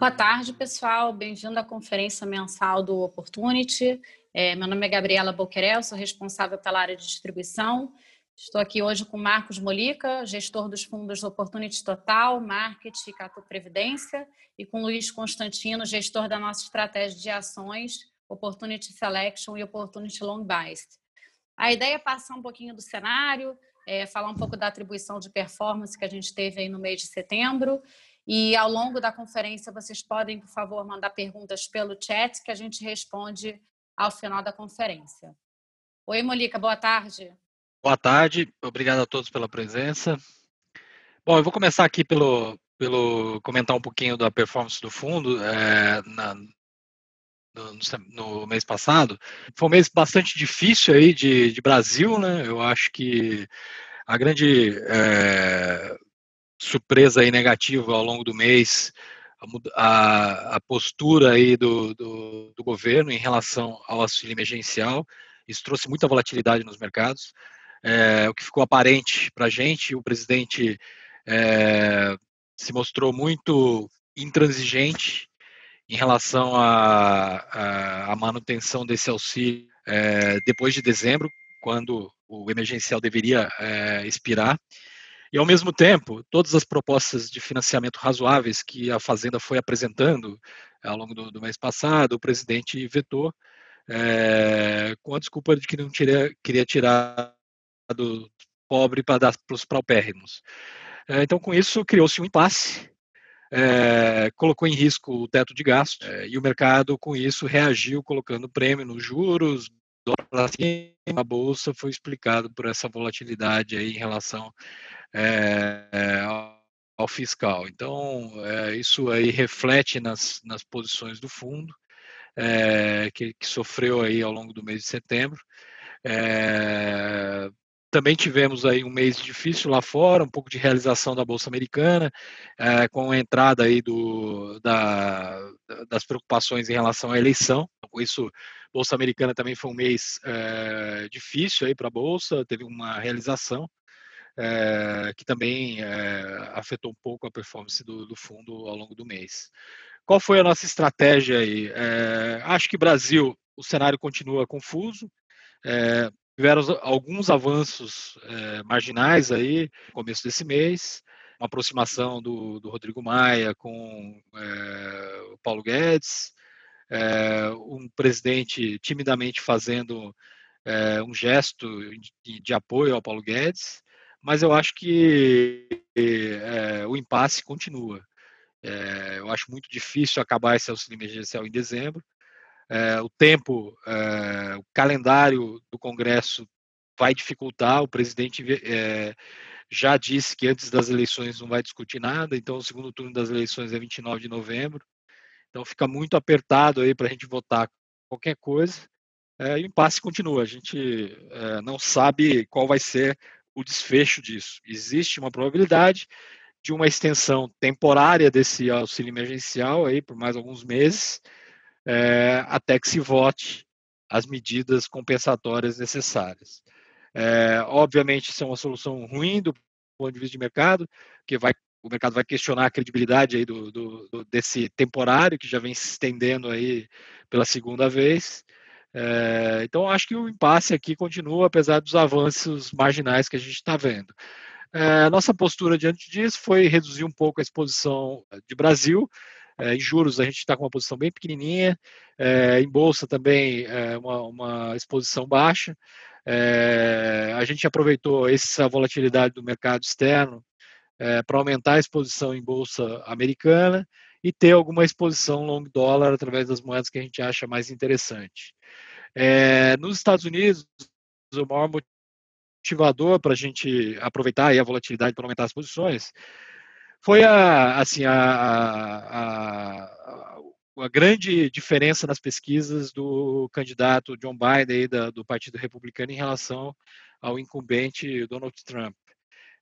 Boa tarde, pessoal. Bem-vindo à conferência mensal do Opportunity. É, meu nome é Gabriela Boquerel, sou responsável pela área de distribuição. Estou aqui hoje com Marcos Molica, gestor dos fundos Opportunity Total, Market e Catu Previdência, e com Luiz Constantino, gestor da nossa estratégia de ações Opportunity Selection e Opportunity Long Biased. A ideia é passar um pouquinho do cenário, é, falar um pouco da atribuição de performance que a gente teve aí no mês de setembro e ao longo da conferência vocês podem, por favor, mandar perguntas pelo chat que a gente responde ao final da conferência. Oi, Molica, boa tarde. Boa tarde, obrigado a todos pela presença. Bom, eu vou começar aqui pelo, pelo comentar um pouquinho da performance do fundo é, na, no, no, mês passado. Foi um mês bastante difícil aí de, de Brasil, né? Eu acho que a grande é, surpresa aí negativa ao longo do mês, a, a postura aí do, do, do, governo em relação ao auxílio emergencial, isso trouxe muita volatilidade nos mercados. É, o que ficou aparente para a gente, o presidente é, se mostrou muito intransigente em relação à manutenção desse auxílio é, depois de dezembro, quando o emergencial deveria é, expirar. E, ao mesmo tempo, todas as propostas de financiamento razoáveis que a Fazenda foi apresentando ao longo do, do mês passado, o presidente vetou, é, com a desculpa de que não tira, queria tirar do pobre para dar para os paupérrimos. É, então, com isso, criou-se um impasse é, colocou em risco o teto de gasto e o mercado, com isso, reagiu colocando prêmio nos juros, dólar acima, a bolsa foi explicado por essa volatilidade aí em relação é, ao fiscal. Então, isso aí reflete nas, nas posições do fundo, que, que, sofreu aí ao longo do mês de setembro. É, também tivemos aí um mês difícil lá fora, um pouco de realização da Bolsa Americana, é, com a entrada aí do, da, das preocupações em relação à eleição. Com isso, Bolsa Americana também foi um mês é, difícil aí para a Bolsa, teve uma realização é, que também afetou um pouco a performance do, do, fundo ao longo do mês. Qual foi a nossa estratégia aí? acho que Brasil, o cenário continua confuso, é, Tiveram alguns avanços é, marginais aí no começo desse mês, uma aproximação do, do Rodrigo Maia com é, o Paulo Guedes, é, um presidente timidamente fazendo um gesto de, de, apoio ao Paulo Guedes, mas eu acho que o impasse continua. eu acho muito difícil acabar esse auxílio emergencial em dezembro é, o tempo, é, o calendário do Congresso vai dificultar. O presidente é, já disse que antes das eleições não vai discutir nada, então o segundo turno das eleições é 29 de novembro. Então fica muito apertado aí para a gente votar qualquer coisa. E o impasse continua. A gente não sabe qual vai ser o desfecho disso. Existe uma probabilidade de uma extensão temporária desse auxílio emergencial aí por mais alguns meses é, até que se vote as medidas compensatórias necessárias. É, obviamente, isso é uma solução ruim do ponto de vista de mercado, que vai, o mercado vai questionar a credibilidade aí do, do, do desse temporário que já vem se estendendo aí pela segunda vez. É, então, acho que o impasse aqui continua, apesar dos avanços marginais que a gente está vendo. É, nossa postura diante disso foi reduzir um pouco a exposição de Brasil, é, em juros a gente está com uma posição bem pequenininha, é, em bolsa também é, uma, uma, exposição baixa. A gente aproveitou essa volatilidade do mercado externo para aumentar a exposição em bolsa americana e ter alguma exposição long dólar através das moedas que a gente acha mais interessante. Nos Estados Unidos, o maior motivador para a gente aproveitar a volatilidade para aumentar as posições foi a, assim, a, a, a, grande diferença nas pesquisas do candidato John Biden aí da, do Partido Republicano em relação ao incumbente Donald Trump.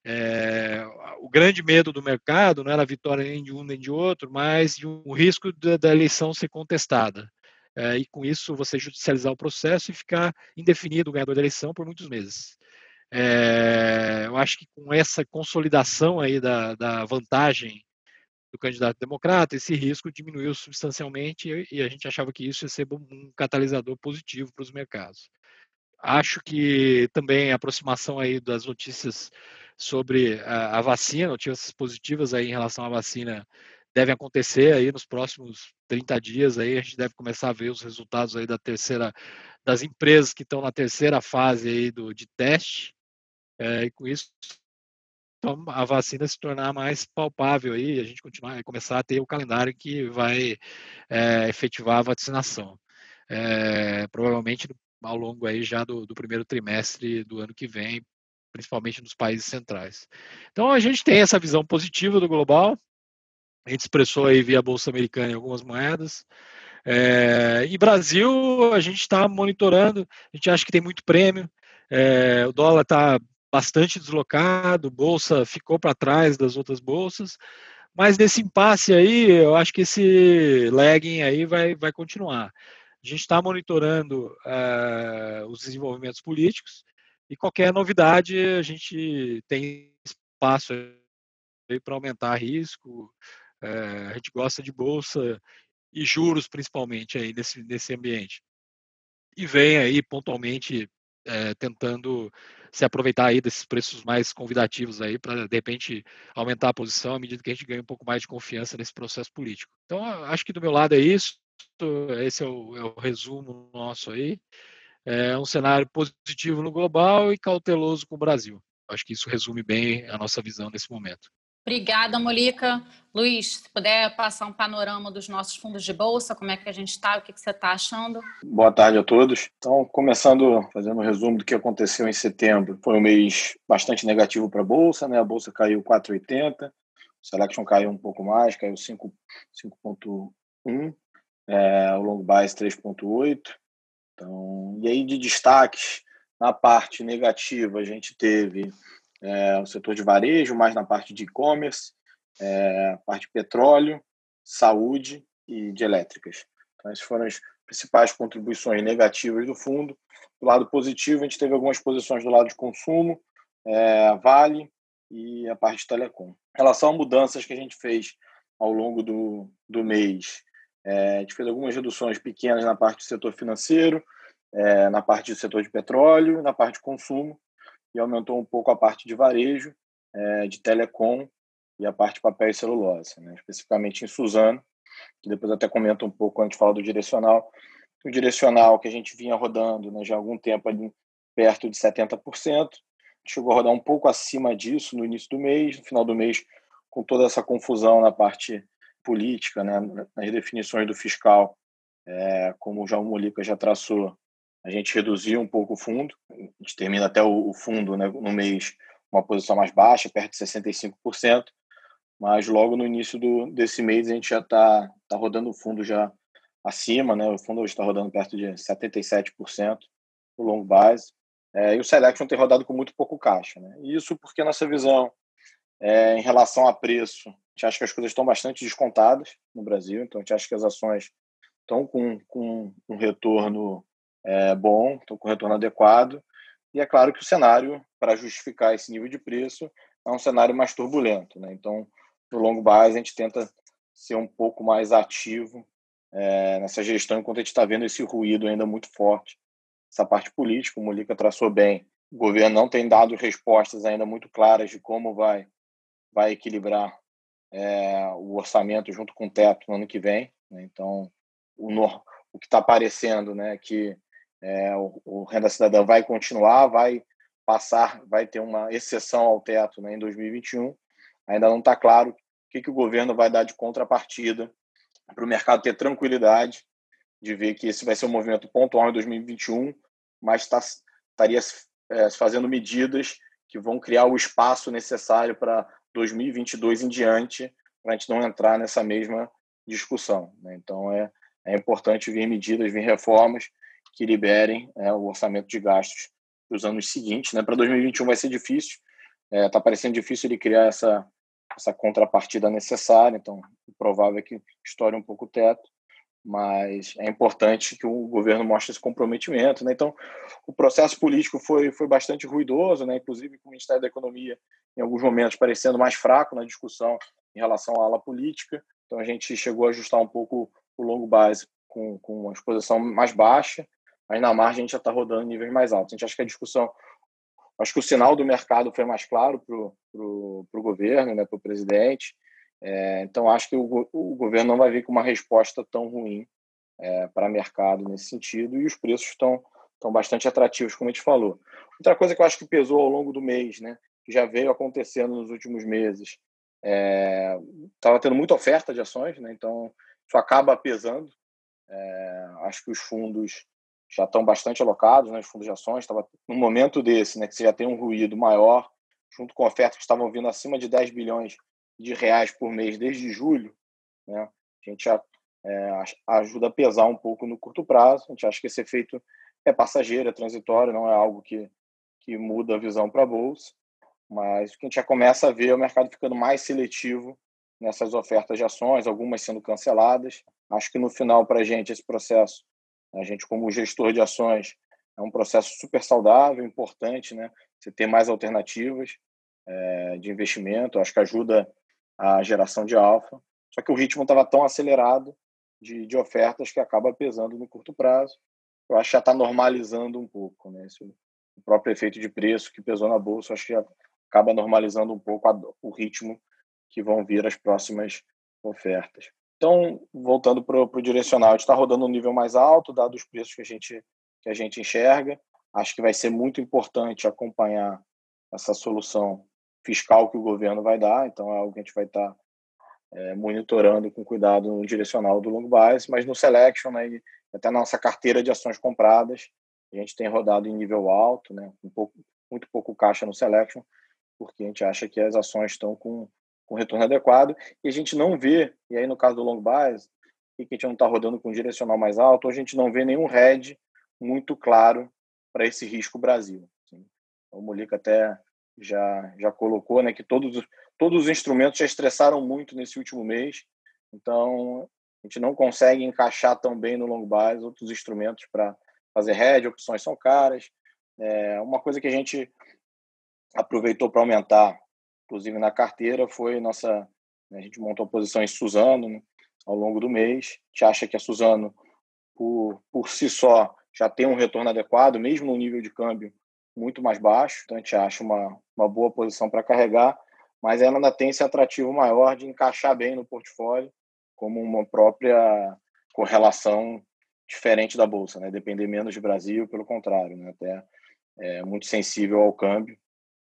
É, o grande medo do mercado não era a vitória nem de um nem de outro, mas de um, o risco da, da eleição ser contestada. É, e com isso você judicializar o processo e ficar indefinido o ganhador da eleição por muitos meses. É, eu acho que com essa consolidação aí da, da vantagem do candidato democrata, esse risco diminuiu substancialmente e a gente achava que isso ia ser um catalisador positivo para os mercados. Acho que também a aproximação aí das notícias sobre a, a vacina, notícias positivas aí em relação à vacina devem acontecer aí nos próximos 30 dias aí a gente deve começar a ver os resultados aí da terceira das empresas que estão na terceira fase aí do de teste é, e com isso então, a vacina se tornar mais palpável aí a gente continuar começar a ter o calendário que vai é, efetivar a vacinação. É, provavelmente ao longo aí já do, do primeiro trimestre do ano que vem principalmente nos países centrais. Então a gente tem essa visão positiva do global. A gente expressou aí via Bolsa Americana em algumas moedas. É, e Brasil, a gente está monitorando, a gente acha que tem muito prêmio, é, o dólar está bastante deslocado, bolsa ficou para trás das outras bolsas, mas nesse impasse aí, eu acho que esse lagging aí vai, vai continuar. A gente está monitorando uh, os desenvolvimentos políticos e qualquer novidade a gente tem espaço para aumentar risco, é, a gente gosta de bolsa e juros, principalmente, aí nesse, nesse ambiente. E vem aí pontualmente é, tentando se aproveitar aí desses preços mais convidativos aí para de repente aumentar a posição à medida que a gente ganha um pouco mais de confiança nesse processo político. Então acho que do meu lado é isso. Esse é o, é o resumo nosso aí. É um cenário positivo no global e cauteloso com o Brasil. Acho que isso resume bem a nossa visão nesse momento. Obrigada, Molica. Luiz, se puder passar um panorama dos nossos fundos de bolsa, como é que a gente está, o que, você está achando? Boa tarde a todos. Então, começando, fazendo um resumo do que aconteceu em setembro, foi um mês bastante negativo para a bolsa, né? A bolsa caiu 4,80, o Selection caiu um pouco mais, caiu 5,1, é, o Long Bias 3,8. Então, e aí de destaques, na parte negativa, a gente teve é, o setor de varejo, mais na parte de e-commerce, é, parte de petróleo, saúde e de elétricas. Então, essas foram as principais contribuições negativas do fundo. Do lado positivo, a gente teve algumas posições do lado de consumo, é, Vale e a parte de telecom. Em relação a mudanças que a gente fez ao longo do, do mês, é, a gente fez algumas reduções pequenas na parte do setor financeiro, é, na parte do setor de petróleo, na parte de consumo, e aumentou um pouco a parte de varejo, é, de telecom e a parte de papel e celulose, né? especificamente em Suzano, que depois até comenta um pouco antes de falar do direcional. O direcional que a gente vinha rodando né, já há algum tempo ali perto de 70%, chegou a rodar um pouco acima disso no início do mês, no final do mês, com toda essa confusão na parte política, né, nas definições do fiscal, é, como o João Molica já traçou, a gente reduziu um pouco o fundo, a gente termina até o, fundo né, no mês uma posição mais baixa, perto de 65%, mas logo no início do, desse mês a gente já está tá rodando o fundo já acima, né? O fundo hoje está rodando perto de 77% o longo base. É, e o Selection tem rodado com muito pouco caixa, né? Isso porque nossa visão é, em relação a preço, a gente acha que as coisas estão bastante descontadas no Brasil, então a gente acha que as ações estão com, com um retorno é, bom, estão com retorno adequado. E é claro que o cenário, para justificar esse nível de preço, é um cenário mais turbulento. Né? Então, no longo base, a gente tenta ser um pouco mais ativo é, nessa gestão, enquanto a gente está vendo esse ruído ainda muito forte. Essa parte política, o Molica traçou bem. O governo não tem dado respostas ainda muito claras de como vai, vai equilibrar é, o orçamento junto com o teto no ano que vem. Né? Então, o, o que está aparecendo né, que é, o, o, Renda Cidadã vai continuar, vai passar, vai ter uma exceção ao teto né, em 2021. Ainda não está claro o que, que o governo vai dar de contrapartida para o mercado ter tranquilidade de ver que esse vai ser um movimento pontual em 2021, mas tá, estaria é, fazendo medidas que vão criar o espaço necessário para 2022 em diante, para a gente não entrar nessa mesma discussão. Né? Então, é, é importante vir medidas, vir reformas que liberem é, o orçamento de gastos para os anos seguintes. Né? Para 2021 vai ser difícil, está é, tá parecendo difícil ele criar essa, essa contrapartida necessária, então o provável é que estoure um pouco o teto, mas é importante que o governo mostre esse comprometimento. Né? Então, o processo político foi, foi bastante ruidoso, né? inclusive com o Ministério da Economia, em alguns momentos, parecendo mais fraco na discussão em relação à ala política. Então a gente chegou a ajustar um pouco o longo base com, com uma exposição mais baixa, mas na margem a gente já está rodando em níveis mais altos. A gente acha que a discussão, acho que o sinal do mercado foi mais claro para o governo, né, para o presidente. É, então acho que o, o, governo não vai vir com uma resposta tão ruim é, para o mercado nesse sentido e os preços estão estão bastante atrativos, como a gente falou. Outra coisa que eu acho que pesou ao longo do mês, né, que já veio acontecendo nos últimos meses, estava é, tendo muita oferta de ações, né, então isso acaba pesando. É, acho que os fundos já estão bastante alocados, né, os fundos de ações. Estava num momento desse, né, que você já tem um ruído maior, junto com ofertas que estavam vindo acima de 10 bilhões de reais por mês desde julho, né, a gente já é, ajuda a pesar um pouco no curto prazo. A gente acha que esse efeito é passageiro, é transitório, não é algo que, que muda a visão para a bolsa. Mas o que a gente já começa a ver é o mercado ficando mais seletivo nessas ofertas de ações, algumas sendo canceladas. Acho que no final, para a gente, esse processo a gente, como gestor de ações, é um processo super saudável, importante, né? Você ter mais alternativas é, de investimento, acho que ajuda a geração de alfa. Só que o ritmo estava tão acelerado de, de ofertas que acaba pesando no curto prazo. Eu acho que já está normalizando um pouco, né? Esse, o próprio efeito de preço que pesou na bolsa, acho que acaba normalizando um pouco a, o ritmo que vão vir as próximas ofertas. Então, voltando para o direcional, a gente está rodando um nível mais alto, dado os preços que a gente, que a gente enxerga. Acho que vai ser muito importante acompanhar essa solução fiscal que o governo vai dar, então é algo que a gente vai estar tá, é, monitorando com cuidado no direcional do longo base, mas no selection, né, até na nossa carteira de ações compradas, a gente tem rodado em nível alto, né, um pouco, muito pouco caixa no selection, porque a gente acha que as ações estão com com retorno adequado, e a gente não vê, e aí no caso do long bias, que a gente não está rodando com direcional mais alto, a gente não vê nenhum head muito claro para esse risco Brasil. Assim. O Molica até já, já colocou né, que todos, todos os instrumentos já estressaram muito nesse último mês, então a gente não consegue encaixar tão bem no long bias outros instrumentos para fazer head, opções são caras. É, uma coisa que a gente aproveitou para aumentar inclusive na carteira, foi nossa. Né, a gente montou a posição em Suzano né, ao longo do mês. A gente acha que a Suzano, por, por si só, já tem um retorno adequado, mesmo no nível de câmbio muito mais baixo. Então, a gente acha uma, uma boa posição para carregar, mas ela ainda tem esse atrativo maior de encaixar bem no portfólio, como uma própria correlação diferente da bolsa, né? Depender menos de Brasil, pelo contrário, né? Até é muito sensível ao câmbio.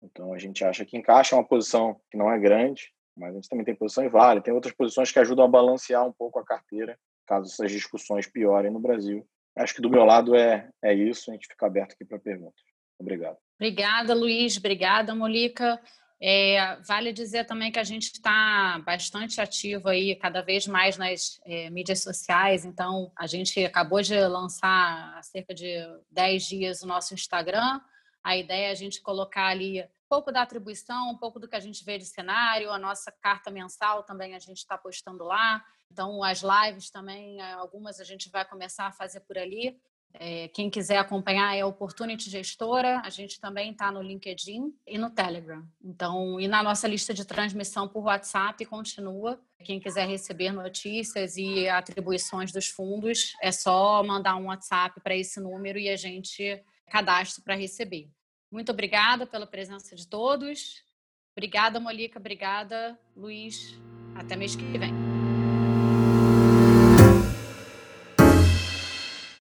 Então a gente acha que encaixa uma posição que não é grande, mas a gente também tem posição em vale, tem outras posições que ajudam a balancear um pouco a carteira, caso essas discussões piorem no Brasil. Acho que do meu lado é, é isso, a gente fica aberto aqui para perguntas. Obrigado. Obrigada, Luiz. Obrigada, Molica. É, vale dizer também que a gente está bastante ativo aí, cada vez mais nas é, mídias sociais. Então, a gente acabou de lançar há cerca de 10 dias o nosso Instagram. A ideia é a gente colocar ali um pouco da atribuição, um pouco do que a gente vê de cenário, a nossa carta mensal também a gente está postando lá. Então, as lives também, eh, algumas a gente vai começar a fazer por ali. É, quem quiser acompanhar é Opportunity Gestora. A gente também está no LinkedIn e no Telegram. Então, e na nossa lista de transmissão por WhatsApp continua. Quem quiser receber notícias e atribuições dos fundos, é só mandar um WhatsApp para esse número e a gente cadastro para receber. Muito obrigada pela presença de todos. Obrigada, Molica. Obrigada, Luiz. Até mês que vem.